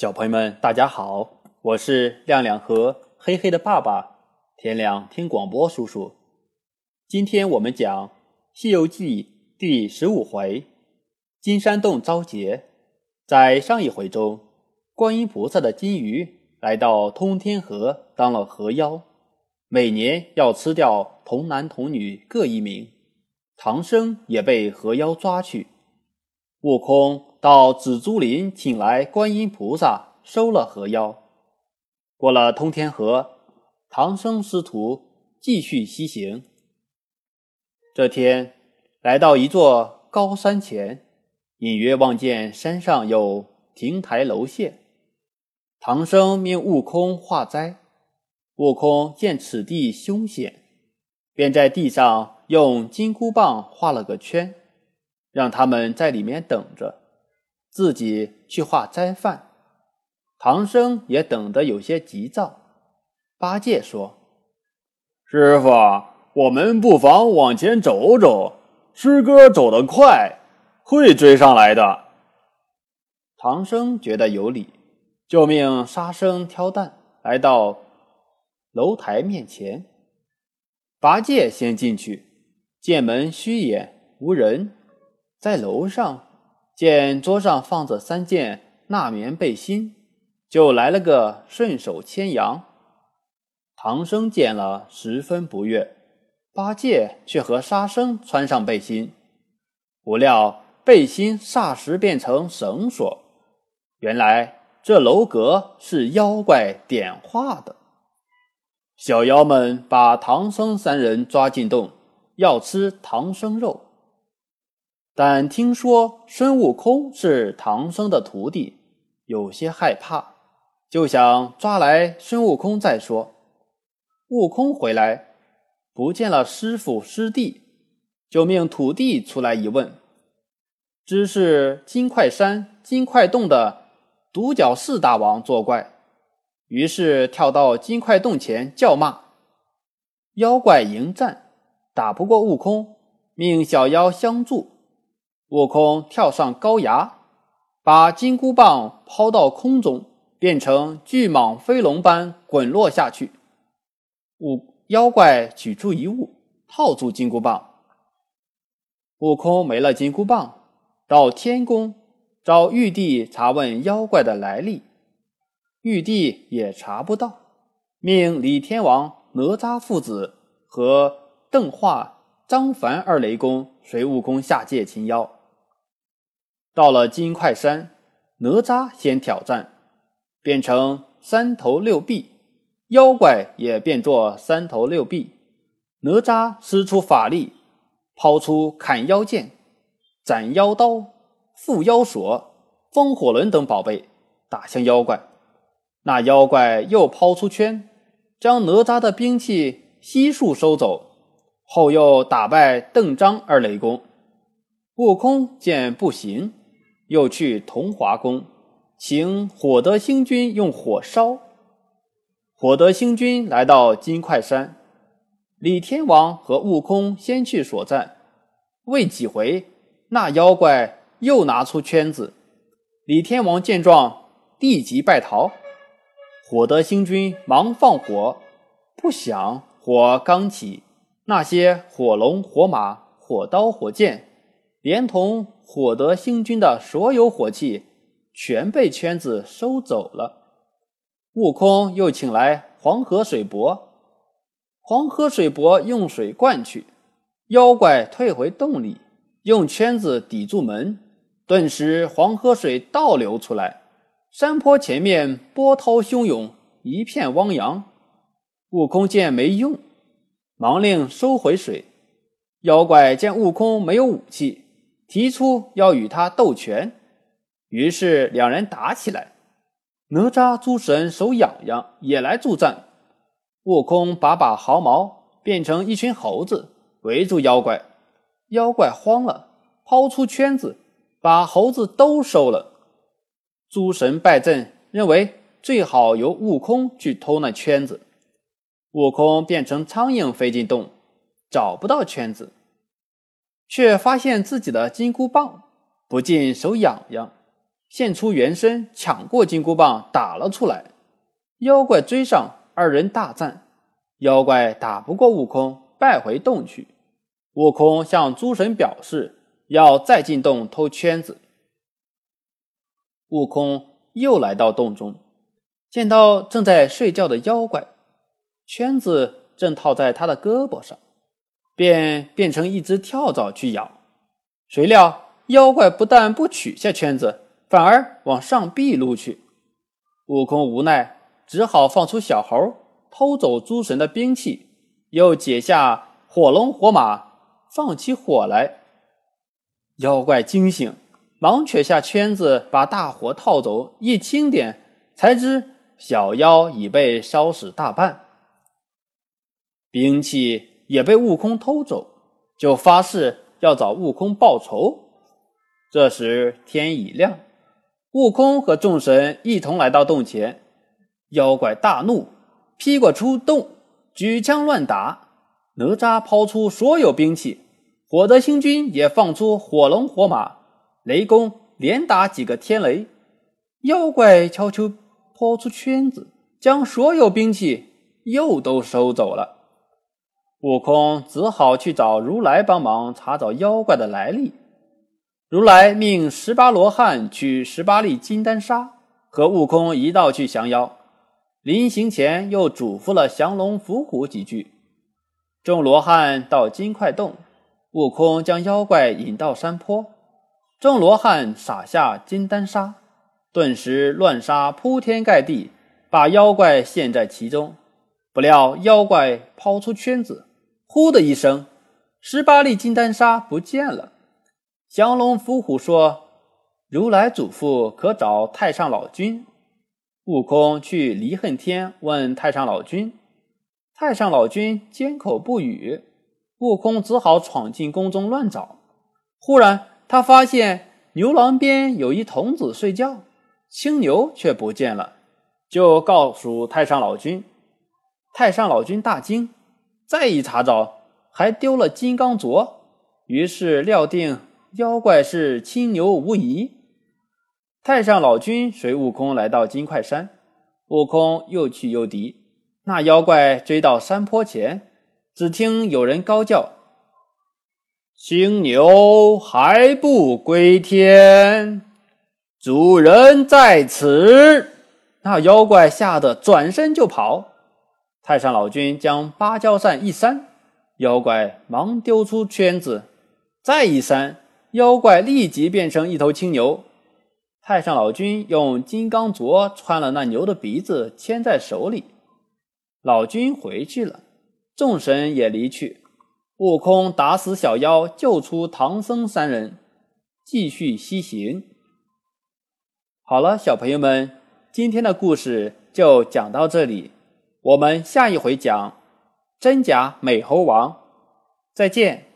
小朋友们，大家好，我是亮亮和黑黑的爸爸。天亮听广播叔叔，今天我们讲《西游记》第十五回“金山洞遭劫”。在上一回中，观音菩萨的金鱼来到通天河当了河妖，每年要吃掉童男童女各一名。唐僧也被河妖抓去，悟空。到紫竹林请来观音菩萨，收了河妖。过了通天河，唐僧师徒继续西行。这天来到一座高山前，隐约望见山上有亭台楼榭。唐僧命悟空化斋，悟空见此地凶险，便在地上用金箍棒画了个圈，让他们在里面等着。自己去化斋饭，唐僧也等得有些急躁。八戒说：“师傅，我们不妨往前走走，师哥走得快，会追上来的。”唐僧觉得有理，就命沙僧挑担来到楼台面前。八戒先进去，见门虚掩，无人，在楼上。见桌上放着三件纳棉背心，就来了个顺手牵羊。唐僧见了，十分不悦。八戒却和沙僧穿上背心，不料背心霎时变成绳索。原来这楼阁是妖怪点化的。小妖们把唐僧三人抓进洞，要吃唐僧肉。但听说孙悟空是唐僧的徒弟，有些害怕，就想抓来孙悟空再说。悟空回来，不见了师傅师弟，就命土地出来一问，知是金块山金块洞的独角四大王作怪，于是跳到金块洞前叫骂。妖怪迎战，打不过悟空，命小妖相助。悟空跳上高崖，把金箍棒抛到空中，变成巨蟒飞龙般滚落下去。悟妖怪取出一物，套住金箍棒。悟空没了金箍棒，到天宫找玉帝查问妖怪的来历，玉帝也查不到，命李天王、哪吒父子和邓化、张凡二雷公随悟空下界擒妖。到了金块山，哪吒先挑战，变成三头六臂，妖怪也变作三头六臂。哪吒施出法力，抛出砍妖剑、斩妖刀、缚妖锁、风火轮等宝贝，打向妖怪。那妖怪又抛出圈，将哪吒的兵器悉数收走，后又打败邓张二雷公。悟空见不行。又去同华宫，请火德星君用火烧。火德星君来到金块山，李天王和悟空先去所战，未几回，那妖怪又拿出圈子。李天王见状，立即败逃。火德星君忙放火，不想火刚起，那些火龙、火马、火刀、火箭，连同。火德星君的所有火器全被圈子收走了。悟空又请来黄河水伯，黄河水伯用水灌去，妖怪退回洞里，用圈子抵住门，顿时黄河水倒流出来。山坡前面波涛汹涌，一片汪洋。悟空见没用，忙令收回水。妖怪见悟空没有武器。提出要与他斗拳，于是两人打起来。哪吒诸神手痒痒，也来助战。悟空把把毫毛变成一群猴子，围住妖怪。妖怪慌了，抛出圈子，把猴子都收了。诸神败阵，认为最好由悟空去偷那圈子。悟空变成苍蝇飞进洞，找不到圈子。却发现自己的金箍棒，不禁手痒痒，现出原身，抢过金箍棒打了出来。妖怪追上，二人大战，妖怪打不过悟空，败回洞去。悟空向诸神表示要再进洞偷圈子。悟空又来到洞中，见到正在睡觉的妖怪，圈子正套在他的胳膊上，便变成一只跳蚤去咬。谁料妖怪不但不取下圈子，反而往上壁撸去。悟空无奈，只好放出小猴偷走诸神的兵器，又解下火龙火马，放起火来。妖怪惊醒。忙取下圈子，把大火套走。一清点，才知小妖已被烧死大半，兵器也被悟空偷走，就发誓要找悟空报仇。这时天已亮，悟空和众神一同来到洞前。妖怪大怒，劈过出洞，举枪乱打。哪吒抛出所有兵器，火德星君也放出火龙火马。雷公连打几个天雷，妖怪悄悄抛出圈子，将所有兵器又都收走了。悟空只好去找如来帮忙查找妖怪的来历。如来命十八罗汉取十八粒金丹砂，和悟空一道去降妖。临行前又嘱咐了降龙伏虎几句。众罗汉到金块洞，悟空将妖怪引到山坡。众罗汉撒下金丹砂，顿时乱沙铺天盖地，把妖怪陷在其中。不料妖怪抛出圈子，呼的一声，十八粒金丹砂不见了。降龙伏虎说：“如来祖父可找太上老君。”悟空去离恨天问太上老君，太上老君缄口不语。悟空只好闯进宫中乱找。忽然。他发现牛郎边有一童子睡觉，青牛却不见了，就告诉太上老君。太上老君大惊，再一查找，还丢了金刚镯，于是料定妖怪是青牛无疑。太上老君随悟空来到金块山，悟空又去又敌，那妖怪追到山坡前，只听有人高叫。青牛还不归天，主人在此。那妖怪吓得转身就跑。太上老君将芭蕉扇一扇，妖怪忙丢出圈子，再一扇，妖怪立即变成一头青牛。太上老君用金刚镯穿了那牛的鼻子，牵在手里。老君回去了，众神也离去。悟空打死小妖，救出唐僧三人，继续西行。好了，小朋友们，今天的故事就讲到这里，我们下一回讲真假美猴王，再见。